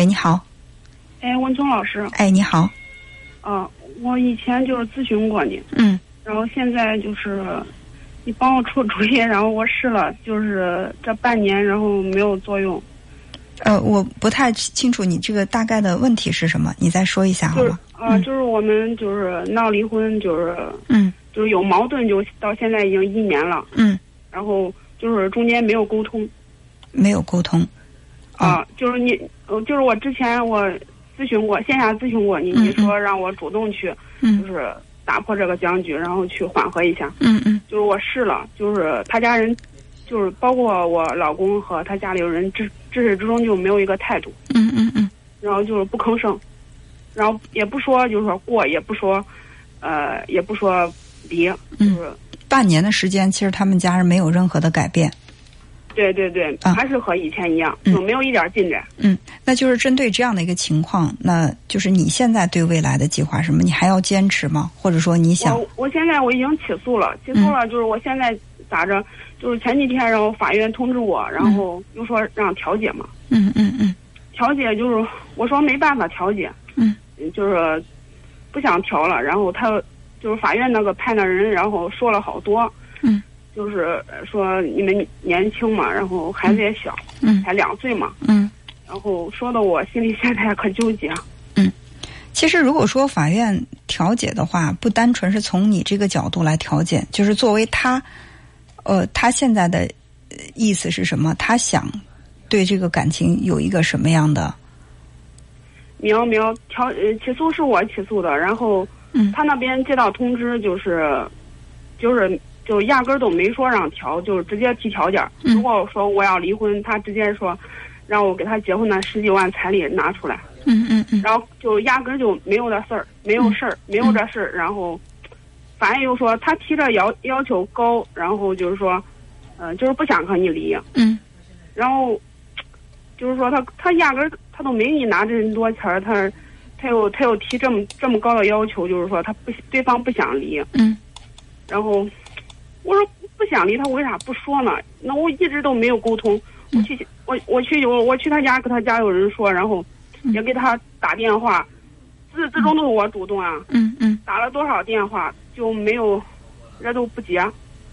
喂，你好。哎，文聪老师。哎，你好。啊，我以前就是咨询过你。嗯。然后现在就是你帮我出主意，然后我试了，就是这半年，然后没有作用。呃，我不太清楚你这个大概的问题是什么，你再说一下好吗？啊，就是我们就是闹离婚，就是嗯，就是有矛盾，就到现在已经一年了。嗯。然后就是中间没有沟通。没有沟通。啊，就是你，就是我之前我咨询过，线下咨询过你，你说让我主动去，就是打破这个僵局，然后去缓和一下。嗯嗯。就是我试了，就是他家人，就是包括我老公和他家里人，至至始至终就没有一个态度。嗯嗯嗯。然后就是不吭声，然后也不说，就是说过，也不说，呃，也不说离，就是半年的时间，其实他们家人没有任何的改变。对对对，还是和以前一样，就没有一点进展。嗯，那就是针对这样的一个情况，那就是你现在对未来的计划什么？你还要坚持吗？或者说你想？我我现在我已经起诉了，起诉了，就是我现在咋着？就是前几天，然后法院通知我，然后又说让调解嘛。嗯嗯嗯。调解就是我说没办法调解。嗯。就是不想调了，然后他就是法院那个判的人，然后说了好多。嗯。就是说你们年轻嘛，然后孩子也小，嗯，才两岁嘛，嗯，然后说的我心里现在可纠结。嗯，其实如果说法院调解的话，不单纯是从你这个角度来调解，就是作为他，呃，他现在的意思是什么？他想对这个感情有一个什么样的？苗苗调呃起诉是我起诉的，然后嗯，他那边接到通知就是就是。就压根儿都没说让调，就是直接提条件。如果说我要离婚，他直接说让我给他结婚的十几万彩礼拿出来。嗯嗯嗯。然后就压根儿就没有这事儿，没有事儿，没有这事儿。然后反正又说他提这要要求高，然后就是说，嗯，就是不想和你离。嗯。然后就是说他他压根儿他都没给你拿这么多钱儿，他他又他又提这么这么高的要求，就是说他不对方不想离。嗯。然后。我说不想离他，为啥不说呢？那我一直都没有沟通。我去，我我去有我去他家，跟他家有人说，然后也给他打电话，自自终都是我主动啊。嗯嗯。打了多少电话就没有，人都不接，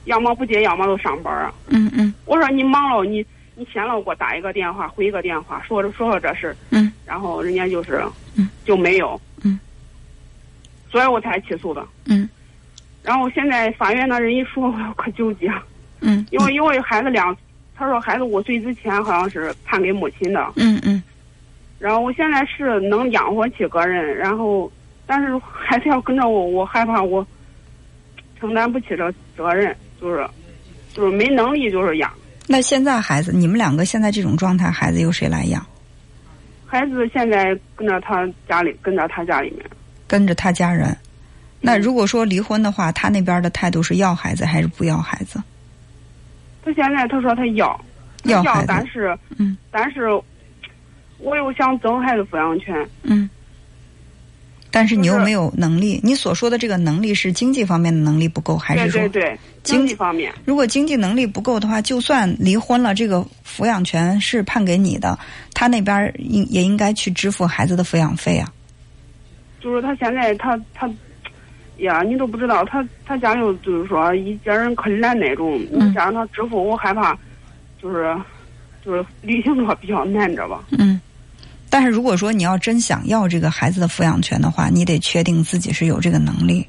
要么不接，要么都上班啊。嗯嗯。我说你忙了，你你闲了给我打一个电话，回一个电话，说说说这事。嗯。然后人家就是，嗯，就没有。嗯。所以我才起诉的。嗯。然后现在法院那人一说，我可纠结。嗯，因为因为孩子两，他说孩子五岁之前好像是判给母亲的。嗯嗯。然后我现在是能养活几个人，然后但是孩子要跟着我，我害怕我承担不起这责任，就是就是没能力就是养。那现在孩子，你们两个现在这种状态，孩子由谁来养？孩子现在跟着他家里，跟着他家里面。跟着他家人。那如果说离婚的话，他那边的态度是要孩子还是不要孩子？他现在他说他要，要孩子，但是，嗯，但是我又想争孩子抚养权，嗯，但是你又没有能力。你所说的这个能力是经济方面的能力不够，还是说对对对经济方面？如果经济能力不够的话，就算离婚了，这个抚养权是判给你的，他那边应也应该去支付孩子的抚养费啊。就是他现在他他。呀，你都不知道，他他家里就是说一家人可懒那种，你想让他支付，我害怕，就是就是履行着比较难，知道吧？嗯，但是如果说你要真想要这个孩子的抚养权的话，你得确定自己是有这个能力，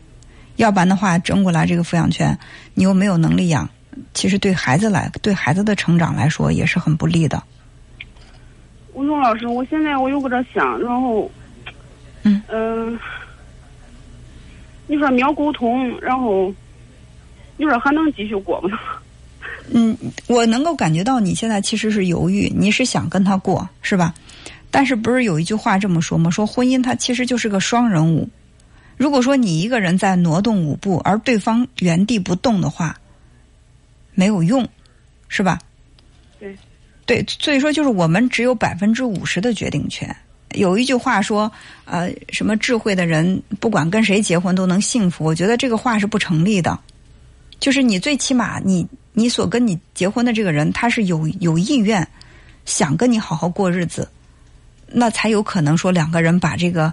要不然的话，争过来这个抚养权，你又没有能力养，其实对孩子来，对孩子的成长来说也是很不利的。吴总老师，我现在我又搁这想，然后，嗯嗯。你说没有沟通，然后你说还能继续过吗？嗯，我能够感觉到你现在其实是犹豫，你是想跟他过，是吧？但是不是有一句话这么说吗？说婚姻它其实就是个双人舞。如果说你一个人在挪动舞步，而对方原地不动的话，没有用，是吧？对。对，所以说就是我们只有百分之五十的决定权。有一句话说，呃，什么智慧的人不管跟谁结婚都能幸福？我觉得这个话是不成立的。就是你最起码，你你所跟你结婚的这个人，他是有有意愿想跟你好好过日子。那才有可能说两个人把这个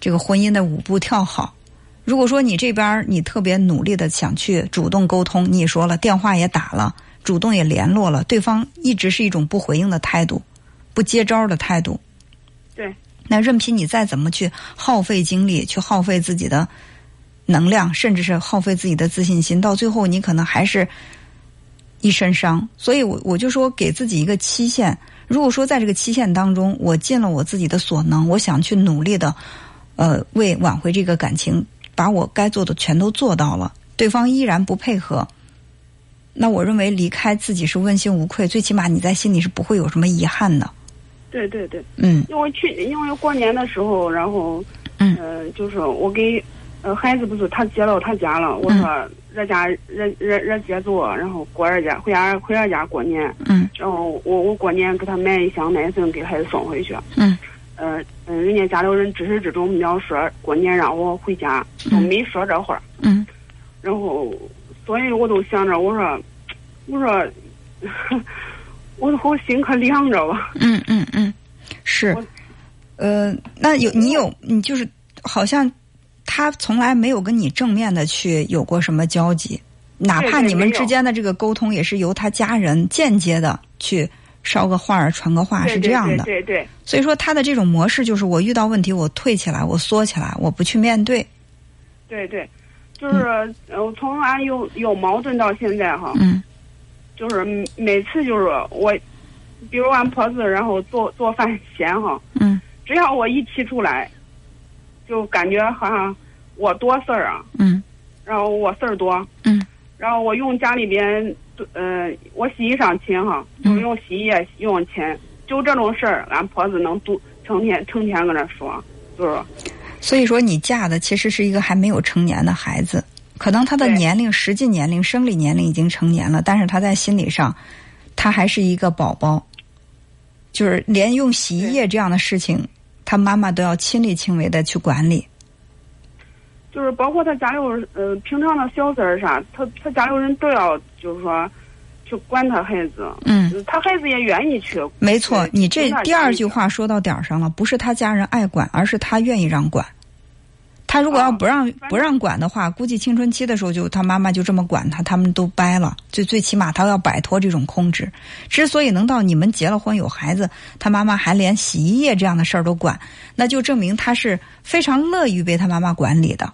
这个婚姻的舞步跳好。如果说你这边你特别努力的想去主动沟通，你也说了电话也打了，主动也联络了，对方一直是一种不回应的态度，不接招的态度。对。那任凭你再怎么去耗费精力，去耗费自己的能量，甚至是耗费自己的自信心，到最后你可能还是一身伤。所以我我就说给自己一个期限。如果说在这个期限当中，我尽了我自己的所能，我想去努力的，呃，为挽回这个感情，把我该做的全都做到了，对方依然不配合，那我认为离开自己是问心无愧，最起码你在心里是不会有什么遗憾的。对对对，嗯，因为去因为过年的时候，然后，嗯，呃，就是我给呃孩子不是他接到他家了，我说热家热热热节做，然后过二家回家回二家过年，嗯，然后我我过年给他买一箱奶粉给孩子送回去，嗯，呃嗯，人家家里人至始至终没有说过年让我回家，都没说这话，嗯，然后所以我都想着我说我说。我我心可凉着了。嗯嗯嗯，是，呃，那有你有你就是好像他从来没有跟你正面的去有过什么交集，哪怕你们之间的这个沟通也是由他家人间接的去捎个话儿传个话是这样的。对对。所以说他的这种模式就是我遇到问题我退起来我缩起来我不去面对。对对，就是呃从俺有有矛盾到现在哈。嗯。就是每次就是我，比如俺婆子，然后做做饭咸哈，嗯，只要我一提出来，就感觉好像我多事儿啊，嗯，然后我事儿多，嗯，然后我用家里边，呃，我洗衣裳勤哈，就用洗衣液用勤，就这种事儿，俺婆子能都成天成天搁那说，就是。所以说，你嫁的其实是一个还没有成年的孩子。可能他的年龄、实际年龄、生理年龄已经成年了，但是他在心理上，他还是一个宝宝。就是连用洗衣液这样的事情，他妈妈都要亲力亲为的去管理。就是包括他家里呃，平常的小事儿啥，他他家里人都要就是说去管他孩子。嗯，他孩子也愿意去。没错，你这第二句话说到点儿上了，不是他家人爱管，而是他愿意让管。他如果要不让不让管的话，估计青春期的时候就他妈妈就这么管他，他们都掰了。最最起码他要摆脱这种控制。之所以能到你们结了婚有孩子，他妈妈还连洗衣液这样的事儿都管，那就证明他是非常乐于被他妈妈管理的。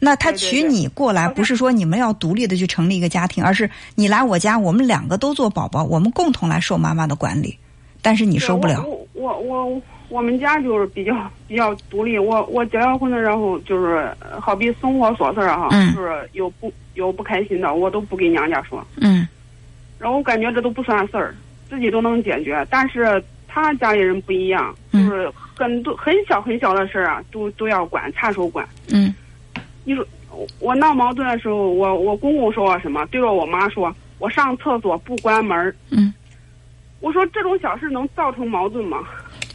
那他娶你过来，不是说你们要独立的去成立一个家庭，而是你来我家，我们两个都做宝宝，我们共同来受妈妈的管理。但是你受不了。我我。我们家就是比较 比较独立，我我结了婚了，然后就是好比生活琐事儿哈，就是有不有不开心的，我都不给娘家说。嗯。然后我感觉这都不算事儿，自己都能解决。但是他家里人不一样，就是很多很小很小的事儿啊，都都要管，插手管。嗯。你说我闹矛盾的时候，我我公公说我什么？对着我妈说，我上厕所不关门。嗯。我说这种小事能造成矛盾吗？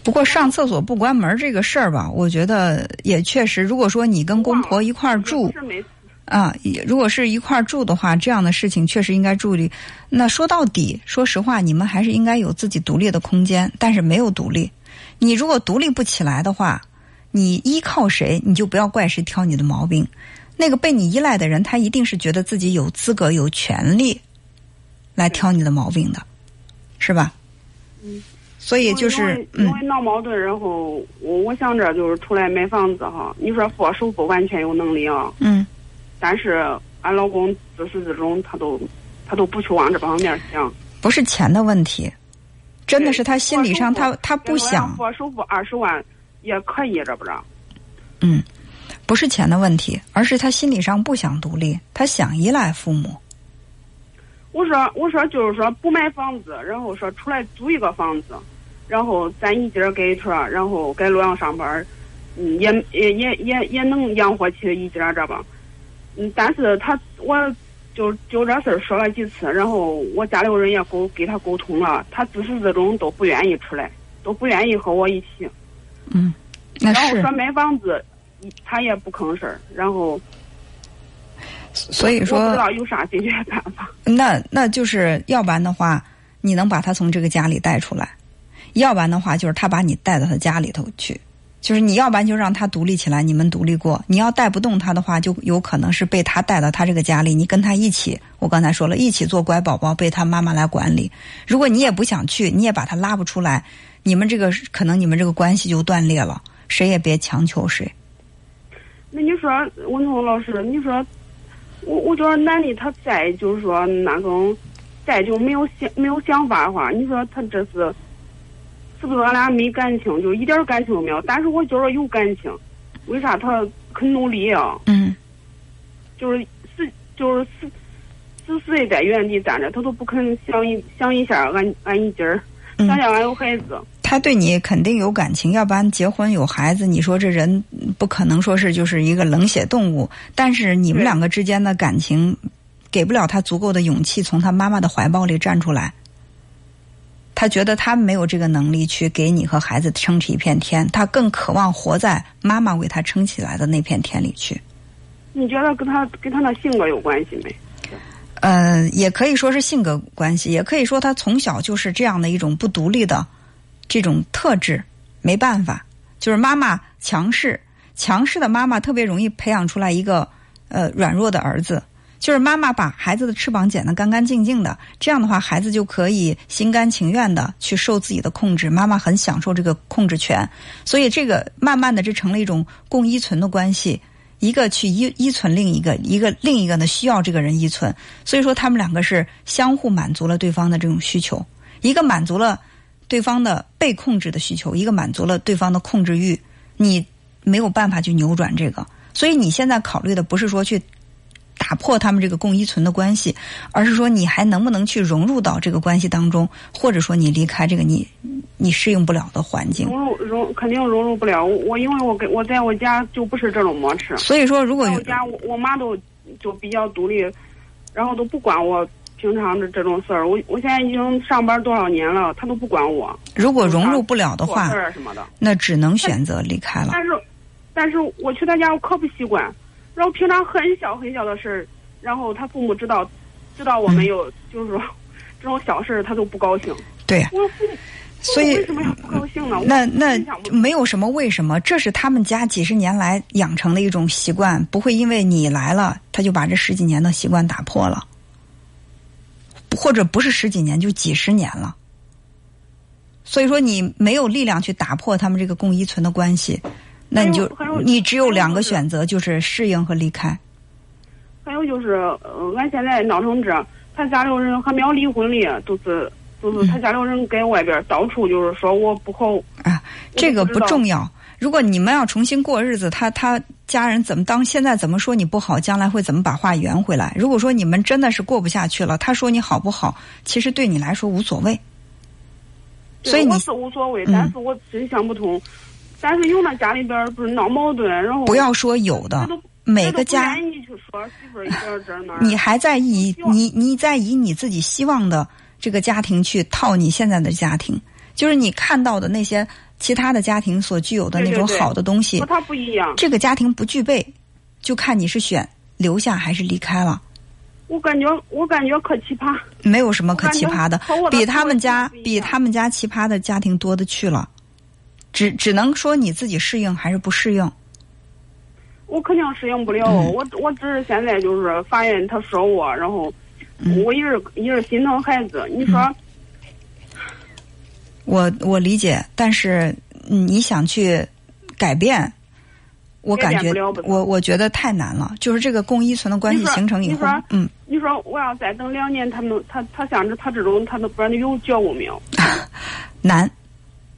不过上厕所不关门这个事儿吧，我觉得也确实。如果说你跟公婆一块儿住，啊，如果是一块儿住的话，这样的事情确实应该注意。那说到底，说实话，你们还是应该有自己独立的空间，但是没有独立。你如果独立不起来的话，你依靠谁，你就不要怪谁挑你的毛病。那个被你依赖的人，他一定是觉得自己有资格、有权利来挑你的毛病的，是吧？嗯。所以就是因为闹矛盾，然后我我想着就是出来买房子哈。你说付首付完全有能力啊，嗯，但是俺老公自始至终他都他都不去往这方面想。不是钱的问题，真的是他心理上他他不想。付首付二十万也可以，知不知道？嗯，不是钱的问题，而是他心理上不想独立，他想依赖父母。我说我说就是说不买房子，然后说出来租一个房子。然后咱一家给车，然后在洛阳上班，嗯，也也也也也能养活起一家，这吧？嗯，但是他我就就这事儿说了几次，然后我家里人也沟给他沟通了，他自始至终都不愿意出来，都不愿意和我一起。嗯，然后说买房子，他也不吭声儿，然后。所以说。不知道有啥解决办法。那那就是要不然的话，你能把他从这个家里带出来。要不然的话就是他把你带到他家里头去，就是你要不然就让他独立起来，你们独立过。你要带不动他的话，就有可能是被他带到他这个家里，你跟他一起，我刚才说了一起做乖宝宝，被他妈妈来管理。如果你也不想去，你也把他拉不出来，你们这个可能你们这个关系就断裂了，谁也别强求谁。那你说文彤老师，你说我我觉得男的他再就是说那种再就没有想没有想法的话，你说他这是是不是俺俩没感情，就一点感情都没有？但是我觉得有感情，为啥他肯努力啊？嗯，就是死就是死死死的在原地站着，他都不肯想一想一下俺俺一家儿，想想俺有孩子。他对你肯定有感情，要不然结婚有孩子，你说这人不可能说是就是一个冷血动物。但是你们两个之间的感情，给不了他足够的勇气从他妈妈的怀抱里站出来。他觉得他没有这个能力去给你和孩子撑起一片天，他更渴望活在妈妈为他撑起来的那片天里去。你觉得跟他跟他那性格有关系没？呃，也可以说是性格关系，也可以说他从小就是这样的一种不独立的。这种特质没办法，就是妈妈强势，强势的妈妈特别容易培养出来一个呃软弱的儿子。就是妈妈把孩子的翅膀剪得干干净净的，这样的话，孩子就可以心甘情愿的去受自己的控制。妈妈很享受这个控制权，所以这个慢慢的这成了一种共依存的关系，一个去依依存另一个，一个另一个呢需要这个人依存。所以说，他们两个是相互满足了对方的这种需求，一个满足了。对方的被控制的需求，一个满足了对方的控制欲，你没有办法去扭转这个。所以你现在考虑的不是说去打破他们这个共依存的关系，而是说你还能不能去融入到这个关系当中，或者说你离开这个你你适应不了的环境。融入融肯定融入不了。我因为我跟我在我家就不是这种模式。所以说，如果我家我我妈都就比较独立，然后都不管我。平常的这种事儿，我我现在已经上班多少年了，他都不管我。如果融入不了的话，什么的，那只能选择离开了。但是，但是我去他家，我可不习惯。然后平常很小很小的事儿，然后他父母知道，知道我没有，就是说这种小事儿，他都不高兴。对。我父母，所以为什么要不高兴呢？那那没有什么为什么，这是他们家几十年来养成的一种习惯，不会因为你来了，他就把这十几年的习惯打破了。或者不是十几年，就几十年了。所以说，你没有力量去打破他们这个共依存的关系，那你就你只有两个选择，就是适应和离开。还有就是，呃，俺现在闹成这，他家里人还没有离婚哩，都是都是他家里人跟外边到处就是说我不好。啊，这个不重要。如果你们要重新过日子，他他家人怎么当？现在怎么说你不好？将来会怎么把话圆回来？如果说你们真的是过不下去了，他说你好不好？其实对你来说无所谓。所以你是无所谓，但是我真想不通。但是有那家里边不是闹矛盾，然后不要说有的，每个家你还在以你你在以你自己希望的这个家庭去套你现在的家庭，就是你看到的那些。其他的家庭所具有的那种好的东西，和他不一样。这个家庭不具备，就看你是选留下还是离开了。我感觉，我感觉可奇葩。没有什么可奇葩的，比他们家比他们家奇葩的家庭多的去了。只只能说你自己适应还是不适应。我肯定适应不了，我我只是现在就是法院他说我，然后我一直一直心疼孩子。你说。我我理解，但是你想去改变，我感觉我我觉得太难了。就是这个共依存的关系形成以后，嗯，你说我要再等两年，他们他他像这他这种，他都不知道有觉悟没有？难，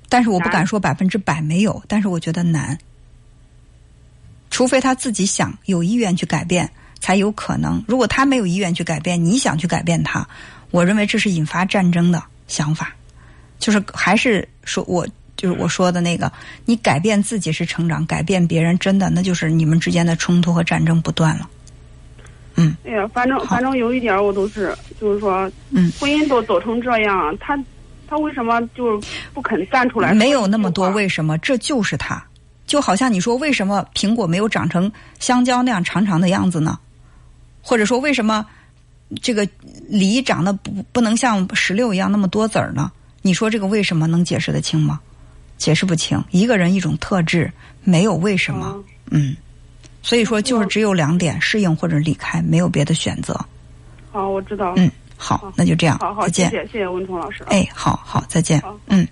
但是我不敢说百分之百没有，但是我觉得难。除非他自己想有意愿去改变，才有可能。如果他没有意愿去改变，你想去改变他，我认为这是引发战争的想法。就是还是说，我就是我说的那个，你改变自己是成长，改变别人真的那就是你们之间的冲突和战争不断了。嗯。哎呀，反正反正有一点我都是，就是说，嗯，婚姻都走成这样，他他为什么就是不肯站出来？没有那么多为什么，这就是他。就好像你说，为什么苹果没有长成香蕉那样长长的样子呢？或者说，为什么这个梨长得不不能像石榴一样那么多籽儿呢？你说这个为什么能解释得清吗？解释不清。一个人一种特质，没有为什么。啊嗯，所以说就是只有两点：适应或者离开，没有别的选择。好，我知道了。嗯，好，那就这样，好好，再见。谢谢谢谢文彤老师啊。哎，好好，再见。嗯。